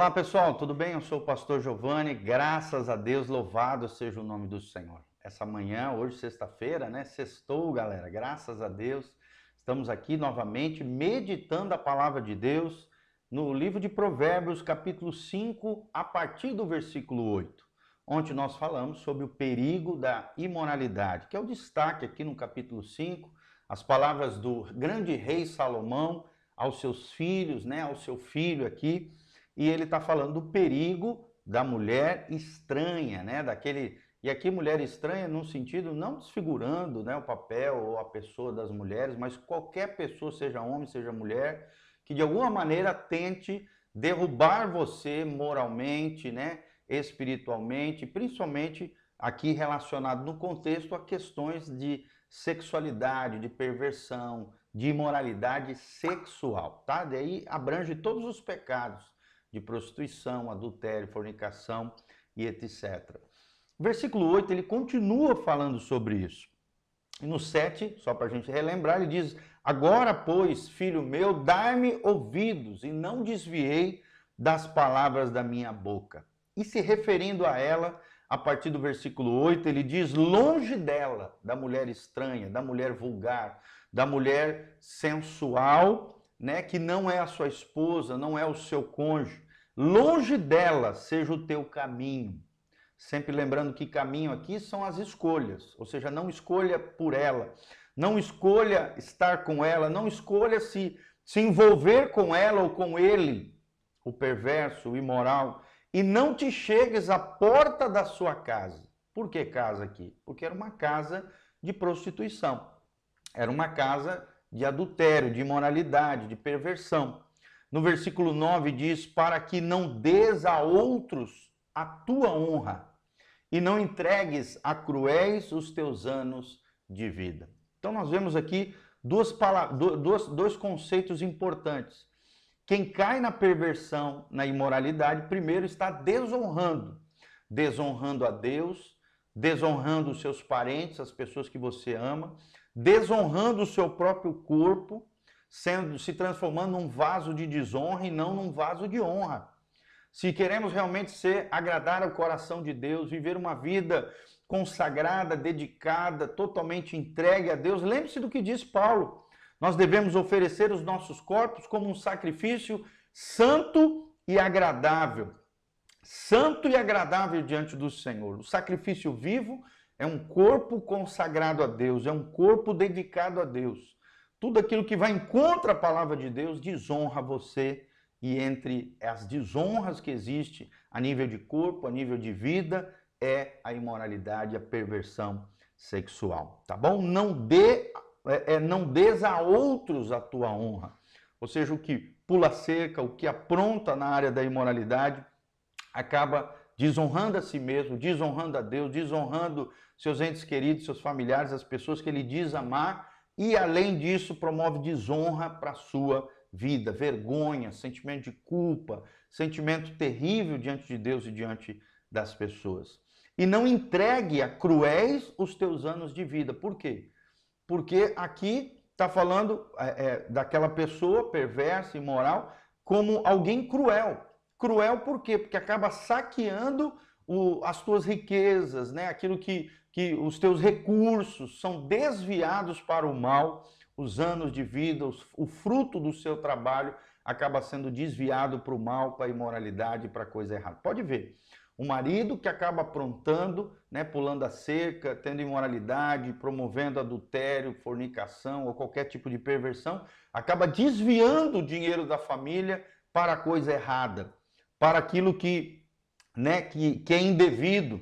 Olá pessoal, tudo bem? Eu sou o pastor Giovanni, graças a Deus, louvado seja o nome do Senhor. Essa manhã, hoje sexta-feira, né? Sextou, galera, graças a Deus. Estamos aqui novamente meditando a palavra de Deus no livro de Provérbios, capítulo 5, a partir do versículo 8, onde nós falamos sobre o perigo da imoralidade, que é o destaque aqui no capítulo 5, as palavras do grande rei Salomão aos seus filhos, né, ao seu filho aqui, e ele está falando do perigo da mulher estranha, né? Daquele e aqui mulher estranha num sentido não desfigurando, né, o papel ou a pessoa das mulheres, mas qualquer pessoa, seja homem, seja mulher, que de alguma maneira tente derrubar você moralmente, né, espiritualmente, principalmente aqui relacionado no contexto a questões de sexualidade, de perversão, de imoralidade sexual, tá? Daí abrange todos os pecados de prostituição, adultério, fornicação e etc. Versículo 8, ele continua falando sobre isso. E no 7, só para a gente relembrar, ele diz: Agora, pois, filho meu, dai-me ouvidos e não desviei das palavras da minha boca. E se referindo a ela, a partir do versículo 8, ele diz: Longe dela, da mulher estranha, da mulher vulgar, da mulher sensual né, que não é a sua esposa, não é o seu cônjuge, longe dela seja o teu caminho. Sempre lembrando que caminho aqui são as escolhas, ou seja, não escolha por ela, não escolha estar com ela, não escolha se, se envolver com ela ou com ele, o perverso, o imoral, e não te chegues à porta da sua casa. Por que casa aqui? Porque era uma casa de prostituição. Era uma casa de adultério, de imoralidade, de perversão. No versículo 9 diz: Para que não des a outros a tua honra e não entregues a cruéis os teus anos de vida. Então, nós vemos aqui duas dois, dois conceitos importantes. Quem cai na perversão, na imoralidade, primeiro está desonrando, desonrando a Deus, desonrando os seus parentes, as pessoas que você ama, desonrando o seu próprio corpo, sendo se transformando num vaso de desonra e não num vaso de honra. Se queremos realmente ser agradar ao coração de Deus, viver uma vida consagrada, dedicada, totalmente entregue a Deus, lembre-se do que diz Paulo. Nós devemos oferecer os nossos corpos como um sacrifício santo e agradável. Santo e agradável diante do Senhor. O sacrifício vivo é um corpo consagrado a Deus, é um corpo dedicado a Deus. Tudo aquilo que vai em contra a palavra de Deus desonra você e entre as desonras que existe a nível de corpo, a nível de vida, é a imoralidade, a perversão sexual, tá bom? Não dê, é, é, não des a outros a tua honra. Ou seja, o que pula cerca, o que apronta na área da imoralidade, acaba desonrando a si mesmo, desonrando a Deus, desonrando seus entes queridos, seus familiares, as pessoas que ele diz amar, e além disso promove desonra para a sua vida, vergonha, sentimento de culpa, sentimento terrível diante de Deus e diante das pessoas. E não entregue a cruéis os teus anos de vida. Por quê? Porque aqui está falando é, é, daquela pessoa perversa, imoral, como alguém cruel. Cruel por quê? Porque acaba saqueando o, as tuas riquezas, né? aquilo que, que os teus recursos são desviados para o mal, os anos de vida, os, o fruto do seu trabalho acaba sendo desviado para o mal, para a imoralidade, para a coisa errada. Pode ver, o marido que acaba aprontando, né, pulando a cerca, tendo imoralidade, promovendo adultério, fornicação ou qualquer tipo de perversão, acaba desviando o dinheiro da família para a coisa errada para aquilo que, né, que, que é indevido.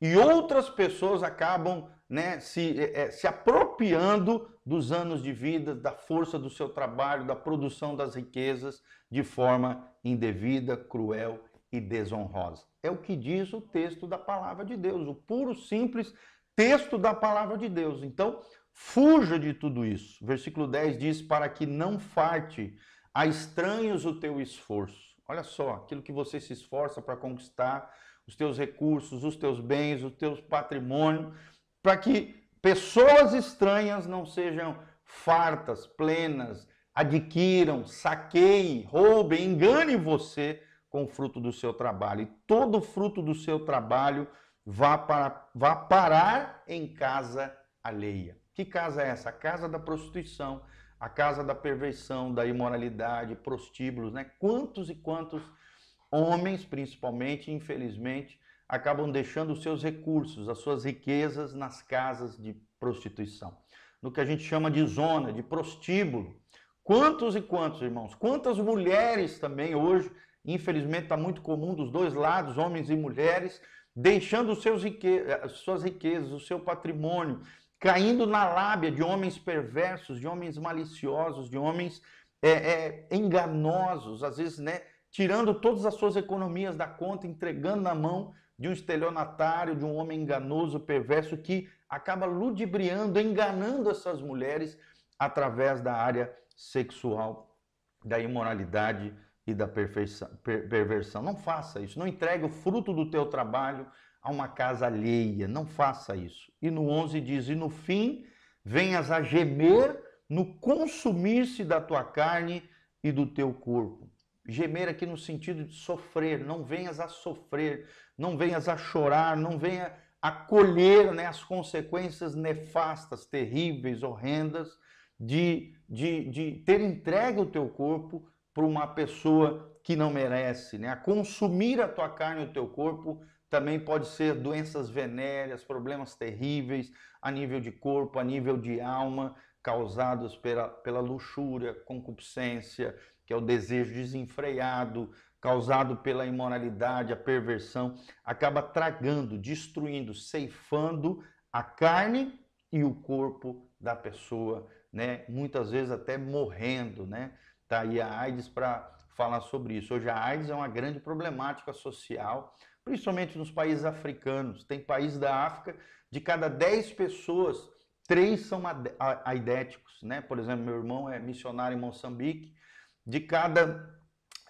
E outras pessoas acabam né, se, é, se apropriando dos anos de vida, da força do seu trabalho, da produção das riquezas de forma indevida, cruel e desonrosa. É o que diz o texto da palavra de Deus, o puro, simples texto da palavra de Deus. Então, fuja de tudo isso. Versículo 10 diz: Para que não farte a estranhos o teu esforço Olha só, aquilo que você se esforça para conquistar, os teus recursos, os teus bens, o teu patrimônio, para que pessoas estranhas não sejam fartas, plenas, adquiram, saqueiem, roubem, enganem você com o fruto do seu trabalho. E todo fruto do seu trabalho vá, para, vá parar em casa alheia. Que casa é essa? A casa da prostituição, a casa da perversão, da imoralidade, prostíbulos, né? Quantos e quantos homens, principalmente, infelizmente, acabam deixando os seus recursos, as suas riquezas nas casas de prostituição, no que a gente chama de zona, de prostíbulo. Quantos e quantos, irmãos? Quantas mulheres também hoje, infelizmente está muito comum dos dois lados, homens e mulheres, deixando seus rique... suas riquezas, o seu patrimônio, caindo na lábia de homens perversos, de homens maliciosos, de homens é, é, enganosos, às vezes, né, tirando todas as suas economias da conta, entregando na mão de um estelionatário, de um homem enganoso, perverso, que acaba ludibriando, enganando essas mulheres através da área sexual, da imoralidade e da perversão. Não faça isso. Não entregue o fruto do teu trabalho a uma casa alheia. Não faça isso. E no 11 diz: E no fim venhas a gemer no consumir-se da tua carne e do teu corpo. Gemer aqui no sentido de sofrer, não venhas a sofrer, não venhas a chorar, não venha a colher né, as consequências nefastas, terríveis, horrendas de, de, de ter entregue o teu corpo para uma pessoa que não merece, né? A consumir a tua carne e o teu corpo também pode ser doenças venéreas, problemas terríveis a nível de corpo, a nível de alma, causados pela, pela luxúria, concupiscência, que é o desejo desenfreado, causado pela imoralidade, a perversão, acaba tragando, destruindo, ceifando a carne e o corpo da pessoa, né? Muitas vezes até morrendo, né? Tá aí a AIDS para falar sobre isso. Hoje a AIDS é uma grande problemática social, principalmente nos países africanos. Tem países da África, de cada 10 pessoas, três são aidéticos, né? Por exemplo, meu irmão é missionário em Moçambique, de cada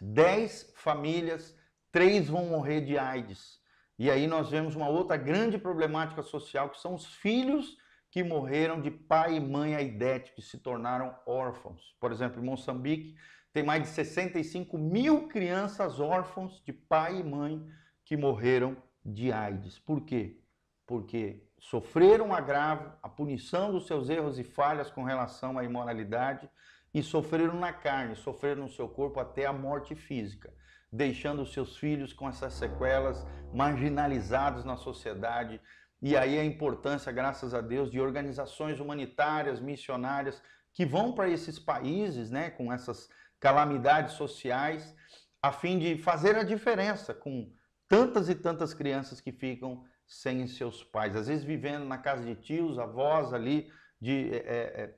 10 famílias, três vão morrer de AIDS. E aí nós vemos uma outra grande problemática social, que são os filhos que morreram de pai e mãe aidéticos, que se tornaram órfãos. Por exemplo, em Moçambique, tem mais de 65 mil crianças órfãos de pai e mãe que morreram de AIDS. Por quê? Porque sofreram agravo, a punição dos seus erros e falhas com relação à imoralidade, e sofreram na carne, sofreram no seu corpo até a morte física, deixando seus filhos com essas sequelas, marginalizados na sociedade. E aí a importância, graças a Deus, de organizações humanitárias, missionárias, que vão para esses países, né, com essas calamidades sociais, a fim de fazer a diferença com tantas e tantas crianças que ficam sem seus pais, às vezes vivendo na casa de tios, avós ali, de é, é,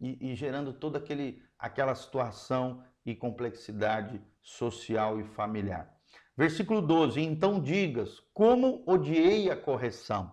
e, e gerando toda aquele, aquela situação e complexidade social e familiar. Versículo 12: Então digas, como odiei a correção,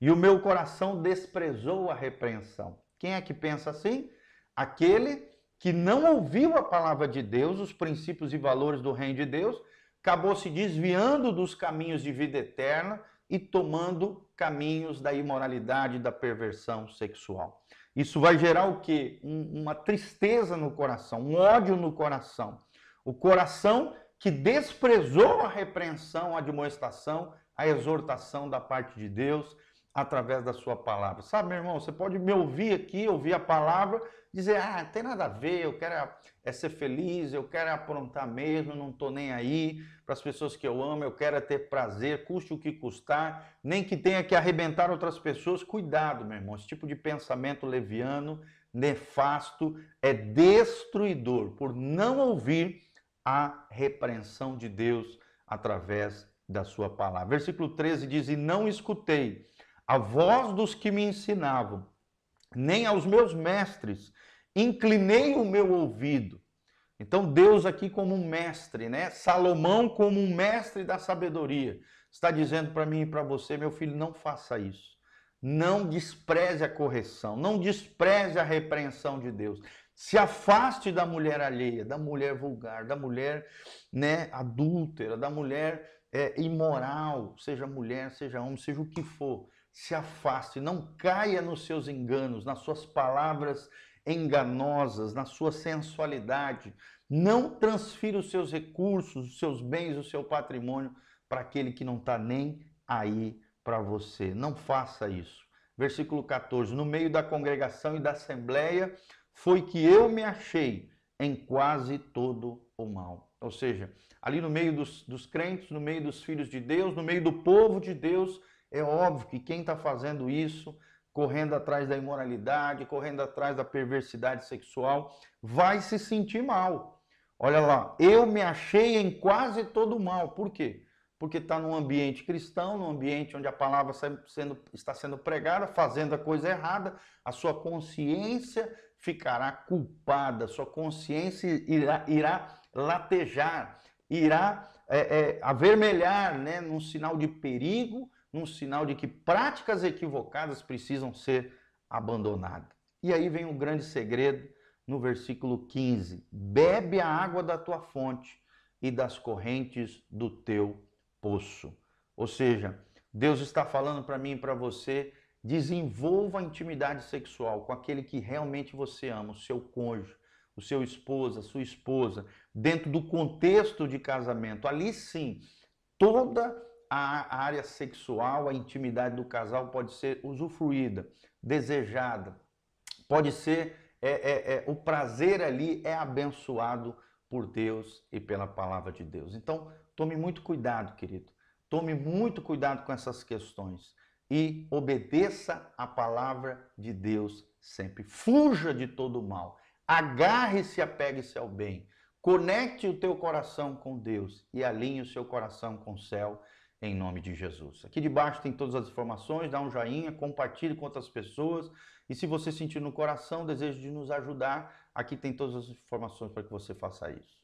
e o meu coração desprezou a repreensão. Quem é que pensa assim? Aquele que não ouviu a palavra de Deus, os princípios e valores do reino de Deus, acabou se desviando dos caminhos de vida eterna e tomando caminhos da imoralidade da perversão sexual. Isso vai gerar o quê? Um, uma tristeza no coração, um ódio no coração. O coração que desprezou a repreensão, a admoestação, a exortação da parte de Deus através da sua palavra. Sabe, meu irmão, você pode me ouvir aqui, ouvir a palavra, dizer, ah, não tem nada a ver, eu quero é ser feliz, eu quero aprontar mesmo, não estou nem aí para as pessoas que eu amo, eu quero é ter prazer, custe o que custar, nem que tenha que arrebentar outras pessoas. Cuidado, meu irmão, esse tipo de pensamento leviano, nefasto, é destruidor por não ouvir a repreensão de Deus através da sua palavra. Versículo 13 diz: E não escutei a voz dos que me ensinavam, nem aos meus mestres, inclinei o meu ouvido. Então, Deus aqui como um mestre, né? Salomão como um mestre da sabedoria, está dizendo para mim e para você, meu filho, não faça isso. Não despreze a correção, não despreze a repreensão de Deus. Se afaste da mulher alheia, da mulher vulgar, da mulher né, adúltera, da mulher é, imoral, seja mulher, seja homem, seja o que for se afaste, não caia nos seus enganos, nas suas palavras enganosas, na sua sensualidade, Não transfira os seus recursos, os seus bens, o seu patrimônio para aquele que não está nem aí para você. Não faça isso. Versículo 14: No meio da congregação e da assembleia foi que eu me achei em quase todo o mal. Ou seja, ali no meio dos, dos crentes, no meio dos filhos de Deus, no meio do povo de Deus, é óbvio que quem está fazendo isso, correndo atrás da imoralidade, correndo atrás da perversidade sexual, vai se sentir mal. Olha lá, eu me achei em quase todo mal. Por quê? Porque está num ambiente cristão, num ambiente onde a palavra está sendo pregada, fazendo a coisa errada, a sua consciência ficará culpada, sua consciência irá, irá latejar, irá é, é, avermelhar, né, num sinal de perigo, num sinal de que práticas equivocadas precisam ser abandonadas. E aí vem o grande segredo no versículo 15: bebe a água da tua fonte e das correntes do teu poço. Ou seja, Deus está falando para mim e para você Desenvolva a intimidade sexual com aquele que realmente você ama, o seu cônjuge, o seu esposa, a sua esposa, dentro do contexto de casamento. Ali sim, toda a área sexual, a intimidade do casal pode ser usufruída, desejada, pode ser é, é, é, o prazer ali é abençoado por Deus e pela palavra de Deus. Então, tome muito cuidado, querido. Tome muito cuidado com essas questões e obedeça a palavra de Deus sempre. Fuja de todo o mal. Agarre-se, apegue-se ao bem. Conecte o teu coração com Deus e alinhe o seu coração com o céu em nome de Jesus. Aqui debaixo tem todas as informações, dá um joinha, compartilhe com outras pessoas e se você sentir no coração desejo de nos ajudar, aqui tem todas as informações para que você faça isso.